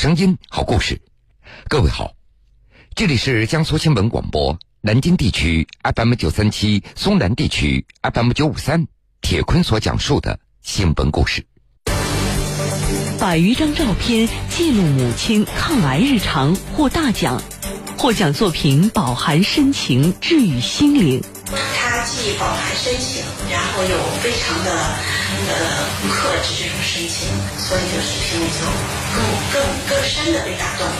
声音，好故事。各位好，这里是江苏新闻广播南京地区 FM 九三七，松南地区 FM 九五三。铁坤所讲述的新闻故事。百余张照片记录母亲抗癌日常获大奖，获奖作品饱含深情，治愈心灵。它既饱含深情，然后又非常的呃克制这种深情，所以就是评委就更更更深的被打动了。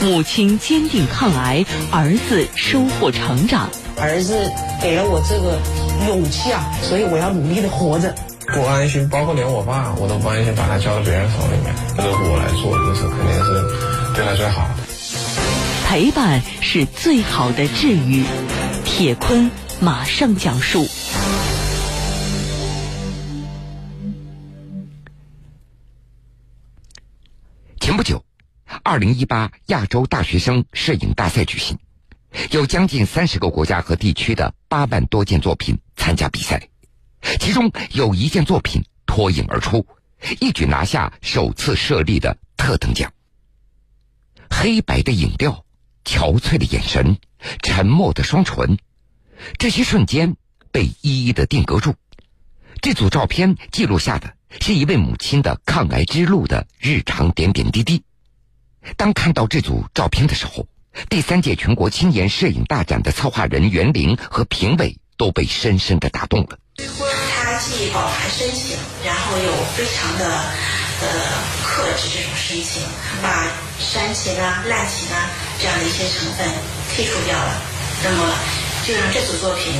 母亲坚定抗癌，儿子收获成长。儿子给了我这个勇气啊，所以我要努力的活着。不安心，包括连我爸我都不安心把他交到别人手里面。这个我来做，这是肯定是对他最好的。陪伴是最好的治愈。铁坤马上讲述。前不久，二零一八亚洲大学生摄影大赛举行，有将近三十个国家和地区的八万多件作品参加比赛，其中有一件作品脱颖而出，一举拿下首次设立的特等奖。黑白的影调，憔悴的眼神，沉默的双唇，这些瞬间被一一的定格住。这组照片记录下的是一位母亲的抗癌之路的日常点点滴滴。当看到这组照片的时候，第三届全国青年摄影大展的策划人袁玲和评委都被深深的打动了。他既饱含深情，然后又非常的呃克制这种深情，把煽情啊、滥情啊这样的一些成分剔除掉了，那么就让这组作品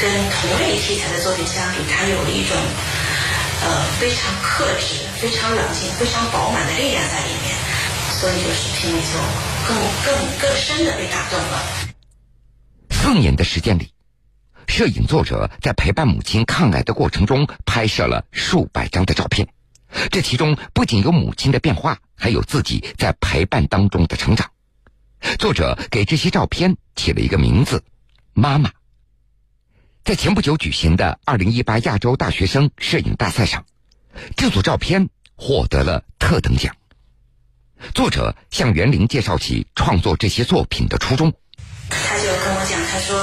跟同类题材的作品相比，它有了一种呃非常克制、非常冷静、非常饱满的力量在里面，所以就是评委就更更更深的被打动了。四年的时间里，摄影作者在陪伴母亲抗癌的过程中拍摄了数百张的照片，这其中不仅有母亲的变化，还有自己在陪伴当中的成长。作者给这些照片起了一个名字——妈妈。在前不久举行的二零一八亚洲大学生摄影大赛上，这组照片获得了特等奖。作者向袁玲介绍起创作这些作品的初衷。他就跟我讲，他说：“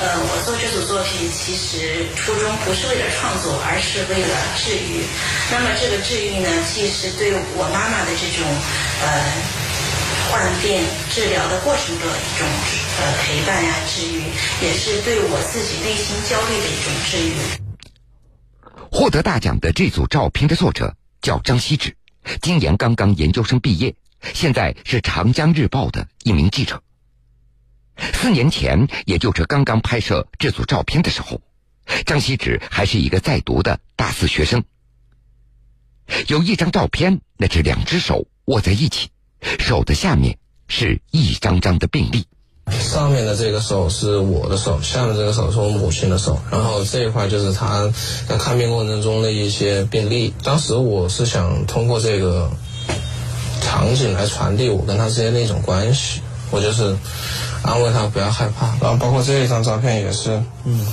呃，我做这组作品其实初衷不是为了创作，而是为了治愈。那么这个治愈呢，既是对我妈妈的这种呃患病治疗的过程的一种呃陪伴呀、治愈，也是对我自己内心焦虑的一种治愈。”获得大奖的这组照片的作者叫张希芷，今年刚刚研究生毕业，现在是《长江日报》的一名记者。四年前，也就是刚刚拍摄这组照片的时候，张希芷还是一个在读的大四学生。有一张照片，那是两只手握在一起，手的下面是一张张的病历。上面的这个手是我的手，下面这个手是我母亲的手，然后这一块就是她在看病过程中的一些病例。当时我是想通过这个场景来传递我跟她之间的一种关系，我就是安慰她不要害怕。然后包括这一张照片也是，嗯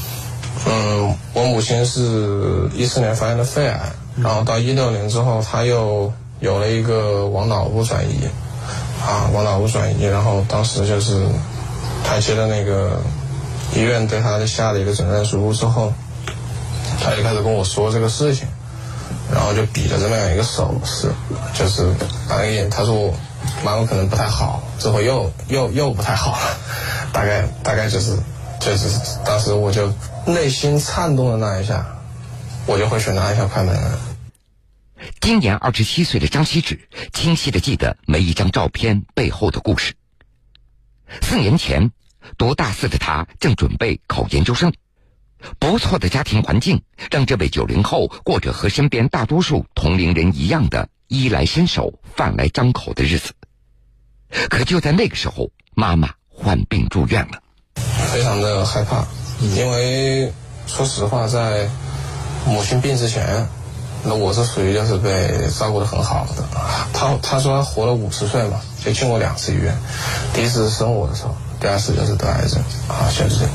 嗯，我母亲是一四年发现的肺癌，然后到一六年之后，她又有了一个往脑部转移，啊，往脑部转移，然后当时就是。他接了那个医院对他的下的一个诊断书之后，他就开始跟我说这个事情，然后就比了这么样一个手势，就是打眼，他说我妈妈可能不太好，之后又又又不太好了，大概大概就是就是当时我就内心颤动的那一下，我就会选择按下快门。今年二十七岁的张希芷清晰的记得每一张照片背后的故事。四年前，读大四的他正准备考研究生，不错的家庭环境让这位九零后过着和身边大多数同龄人一样的衣来伸手、饭来张口的日子。可就在那个时候，妈妈患病住院了，非常的害怕，因为说实话，在母亲病之前，那我是属于就是被照顾的很好的。他他说他活了五十岁嘛。就进过两次医院，第一次是生我的时候，第二次就是得癌症啊，就是这样。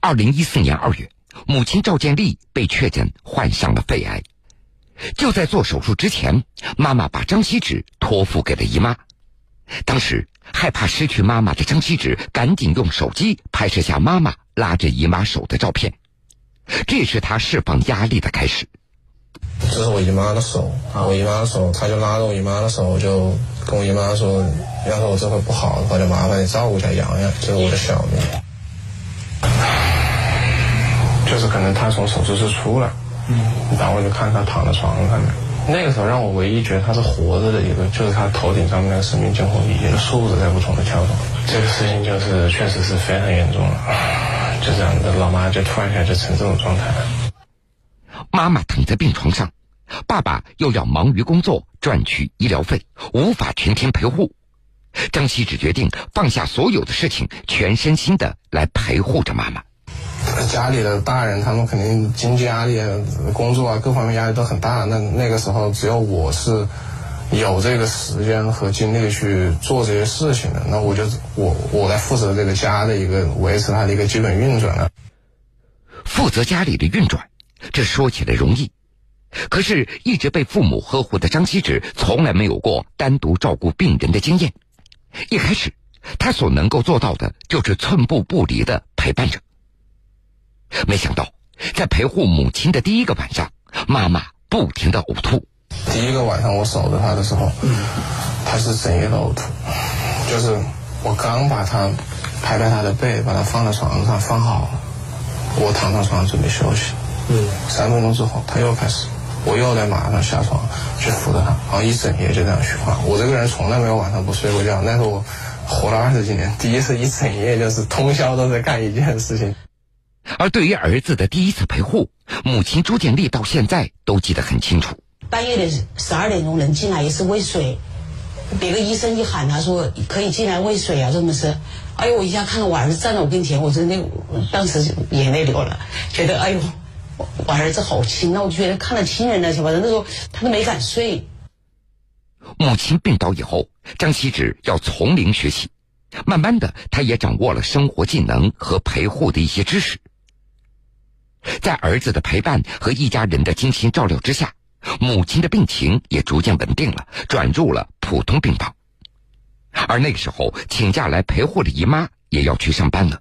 二零一四年二月，母亲赵建丽被确诊患上了肺癌，就在做手术之前，妈妈把张锡纸托付给了姨妈。当时害怕失去妈妈的张锡纸，赶紧用手机拍摄下妈妈拉着姨妈手的照片。这是他释放压力的开始。这是我姨妈的手，我姨妈的手，他就拉着我姨妈的手，就跟我姨妈说：“要是我这回不好的话，就麻烦你照顾一下洋洋，这是我的小命。”就是可能他从手术室出来，嗯，然后我就看他躺在床上面。那个时候让我唯一觉得他是活着的一个，就是他头顶上面那个生命监护仪的数字在不同的跳动。这个事情就是确实是非常严重了，就这样的老妈就突然间就成这种状态了。妈妈躺在病床上，爸爸又要忙于工作赚取医疗费，无法全天陪护。张希只决定放下所有的事情，全身心的来陪护着妈妈。家里的大人，他们肯定经济压力、工作啊各方面压力都很大。那那个时候，只有我是有这个时间和精力去做这些事情的。那我就我我来负责这个家的一个维持它的一个基本运转了。负责家里的运转，这说起来容易，可是一直被父母呵护的张希芷，从来没有过单独照顾病人的经验。一开始，他所能够做到的，就是寸步不离的陪伴着。没想到，在陪护母亲的第一个晚上，妈妈不停的呕吐。第一个晚上我守着她的时候，她是整夜的呕吐，就是我刚把她拍拍她的背，把她放在床上放好，我躺上床准备休息。嗯，三分钟之后他又开始，我又得马上下床去扶着他，然后一整夜就这样循环。我这个人从来没有晚上不睡过觉，但是我活了二十几年，第一次一整夜就是通宵都在干一件事情。而对于儿子的第一次陪护，母亲朱建丽到现在都记得很清楚。半夜的十二点钟人进来也是喂水，别个医生一喊他说可以进来喂水啊，这么是，哎呦我一下看到我儿子站在我跟前，我真的当时眼泪流了，觉得哎呦我儿子好亲啊，我就觉得看了亲人了，是吧？那时候他都没敢睡。母亲病倒以后，张希芷要从零学习，慢慢的他也掌握了生活技能和陪护的一些知识。在儿子的陪伴和一家人的精心照料之下，母亲的病情也逐渐稳定了，转入了普通病房。而那个时候，请假来陪护的姨妈也要去上班了，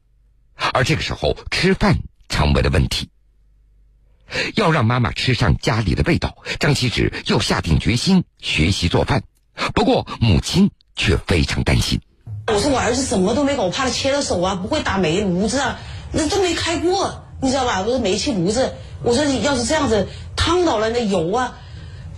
而这个时候吃饭成为了问题。要让妈妈吃上家里的味道，张希芷又下定决心学习做饭。不过母亲却非常担心。我说我儿子什么都没搞，我怕他切了手啊，不会打煤炉子啊，那都没开过。你知道吧？我说煤气炉子，我说你要是这样子烫到了那油啊，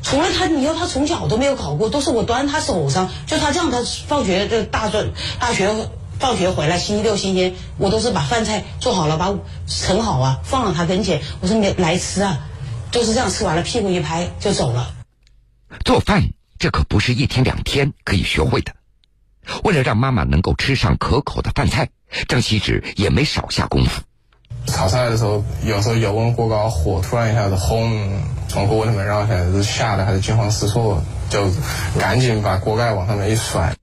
除了他，你要他从小都没有搞过，都是我端他手上，就他这样，他放学就大专大学放学回来，星期六星期天，我都是把饭菜做好了，把盛好啊，放到他跟前，我说你来吃啊，就是这样吃完了，屁股一拍就走了。做饭这可不是一天两天可以学会的，为了让妈妈能够吃上可口的饭菜，张锡纸也没少下功夫。炒菜的时候，有时候油温过高，火突然一下子轰从锅里面绕下来，就吓得还是惊慌失措，就赶紧把锅盖往上面一甩。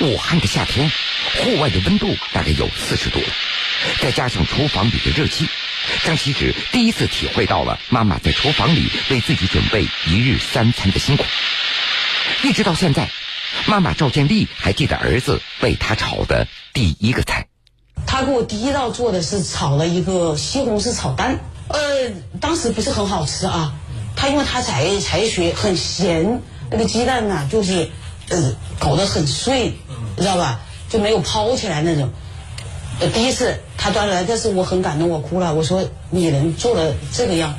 武汉的夏天，户外的温度大概有四十度了，再加上厨房里的热气，张希芷第一次体会到了妈妈在厨房里为自己准备一日三餐的辛苦。一直到现在，妈妈赵建立还记得儿子为她炒的第一个菜。他给我第一道做的是炒了一个西红柿炒蛋，呃，当时不是很好吃啊。他因为他才才学很咸，那个鸡蛋呢就是呃搞得很碎，知道吧？就没有抛起来那种。第一次他端来，但是我很感动，我哭了。我说你能做的这个样，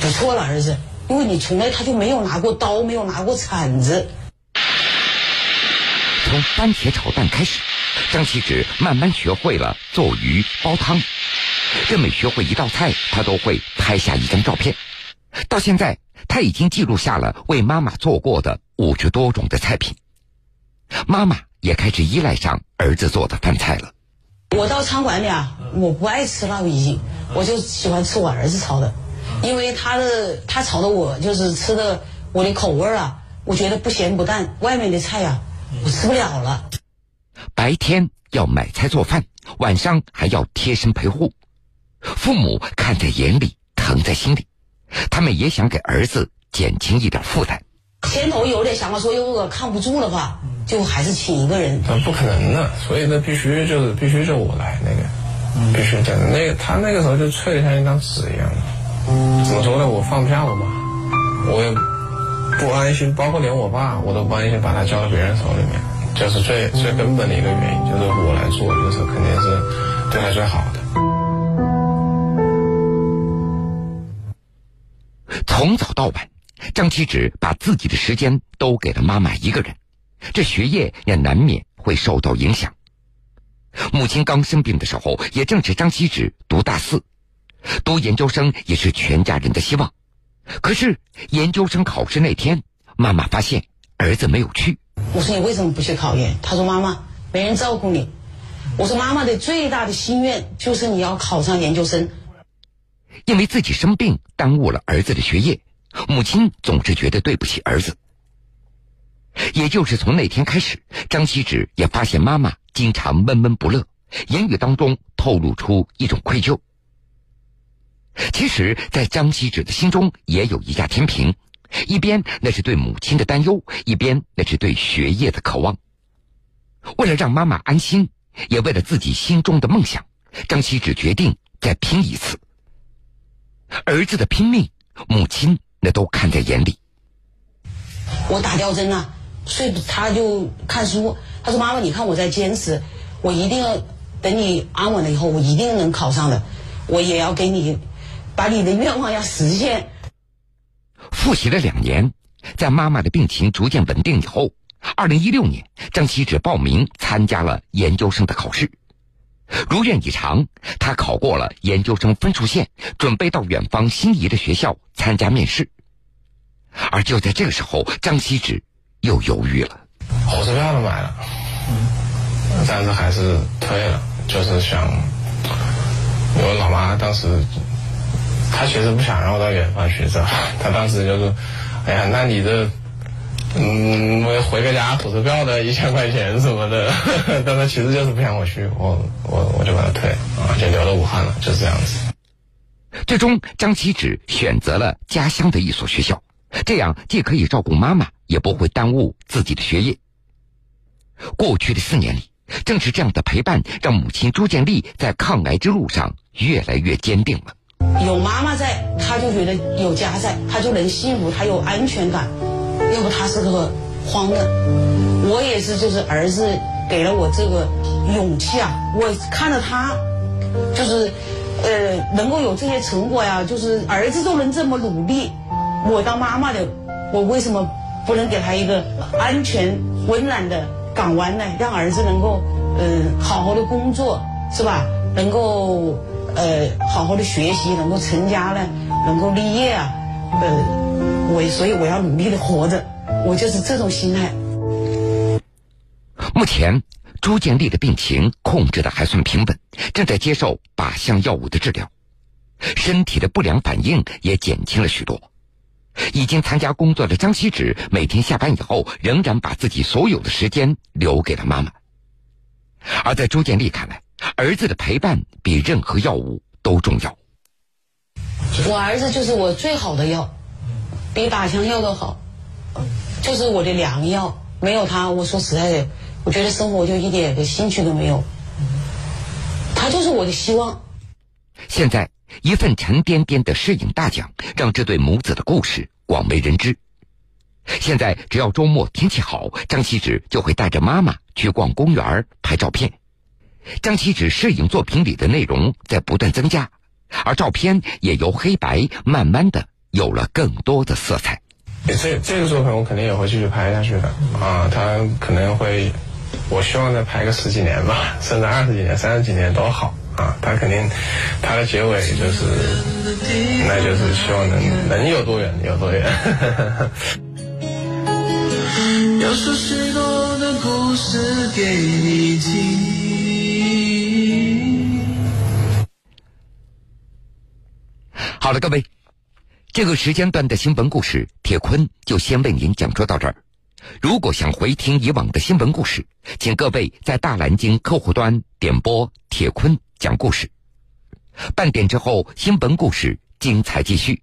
不错了，儿子，因为你从来他就没有拿过刀，没有拿过铲子。从番茄炒蛋开始。张希芷慢慢学会了做鱼、煲汤，这每学会一道菜，他都会拍下一张照片。到现在，他已经记录下了为妈妈做过的五十多种的菜品。妈妈也开始依赖上儿子做的饭菜了。我到餐馆里啊，我不爱吃辣，已经，我就喜欢吃我儿子炒的，因为他的他炒的我就是吃的我的口味啊，我觉得不咸不淡。外面的菜呀，我吃不了了。白天要买菜做饭，晚上还要贴身陪护，父母看在眼里，疼在心里。他们也想给儿子减轻一点负担。前头有点想法说，如果扛不住的话，就还是请一个人。那不可能的，所以那必须就是必须就我来那个，必须真的。那个他那个时候就脆的像一张纸一样。怎么说呢？我放不下我妈，我也不安心，包括连我爸我都不安心把他交到别人手里面，就是最最根本的一个原因，就是我来做，就是肯定是对他最好的。从早到晚，张七指把自己的时间都给了妈妈一个人，这学业也难免会受到影响。母亲刚生病的时候，也正是张七指读大四。读研究生也是全家人的希望，可是研究生考试那天，妈妈发现儿子没有去。我说你为什么不去考研？他说妈妈没人照顾你。我说妈妈的最大的心愿就是你要考上研究生。因为自己生病耽误了儿子的学业，母亲总是觉得对不起儿子。也就是从那天开始，张希芷也发现妈妈经常闷闷不乐，言语当中透露出一种愧疚。其实，在张希芷的心中也有一架天平，一边那是对母亲的担忧，一边那是对学业的渴望。为了让妈妈安心，也为了自己心中的梦想，张希芷决定再拼一次。儿子的拼命，母亲那都看在眼里。我打吊针啊，睡他就看书。他说：“妈妈，你看我在坚持，我一定要等你安稳了以后，我一定能考上的，我也要给你。”把你的愿望要实现。复习了两年，在妈妈的病情逐渐稳定以后，二零一六年，张希芷报名参加了研究生的考试，如愿以偿，他考过了研究生分数线，准备到远方心仪的学校参加面试。而就在这个时候，张希芷又犹豫了，火车票都买了，但是还是退了，就是想，因为老妈当时。她其实不想让我到远方去，知道吧？他当时就说：“哎呀，那你这，嗯，我回个家火车票的一千块钱什么的。”但他其实就是不想我去，我我我就把他退啊，就留到武汉了，就是这样子。最终，张启只选择了家乡的一所学校，这样既可以照顾妈妈，也不会耽误自己的学业。过去的四年里，正是这样的陪伴，让母亲朱建丽在抗癌之路上越来越坚定了。有妈妈在，他就觉得有家在，他就能幸福，他有安全感。要不他是个慌的。我也是，就是儿子给了我这个勇气啊！我看着他，就是呃，能够有这些成果呀，就是儿子都能这么努力，我当妈妈的，我为什么不能给他一个安全、温暖的港湾呢？让儿子能够嗯好好的工作，是吧？能够。呃，好好的学习，能够成家了，能够立业啊，呃，我所以我要努力的活着，我就是这种心态。目前朱建立的病情控制的还算平稳，正在接受靶向药物的治疗，身体的不良反应也减轻了许多。已经参加工作的张希芷，每天下班以后，仍然把自己所有的时间留给了妈妈。而在朱建立看来，儿子的陪伴比任何药物都重要。我儿子就是我最好的药，比靶向药都好，就是我的良药。没有他，我说实在的，我觉得生活就一点的兴趣都没有。他就是我的希望。现在，一份沉甸甸的摄影大奖让这对母子的故事广为人知。现在，只要周末天气好，张希芷就会带着妈妈去逛公园拍照片。张希芷摄影作品里的内容在不断增加，而照片也由黑白慢慢的有了更多的色彩。这这个作品我肯定也会继续拍下去的啊，他可能会，我希望再拍个十几年吧，甚至二十几年、三十几年都好啊。他肯定，他的结尾就是，那就是希望能能有多远有多远。要说许多的故事给你听。好了，各位，这个时间段的新闻故事，铁坤就先为您讲述到这儿。如果想回听以往的新闻故事，请各位在大蓝鲸客户端点播“铁坤讲故事”。半点之后，新闻故事精彩继续。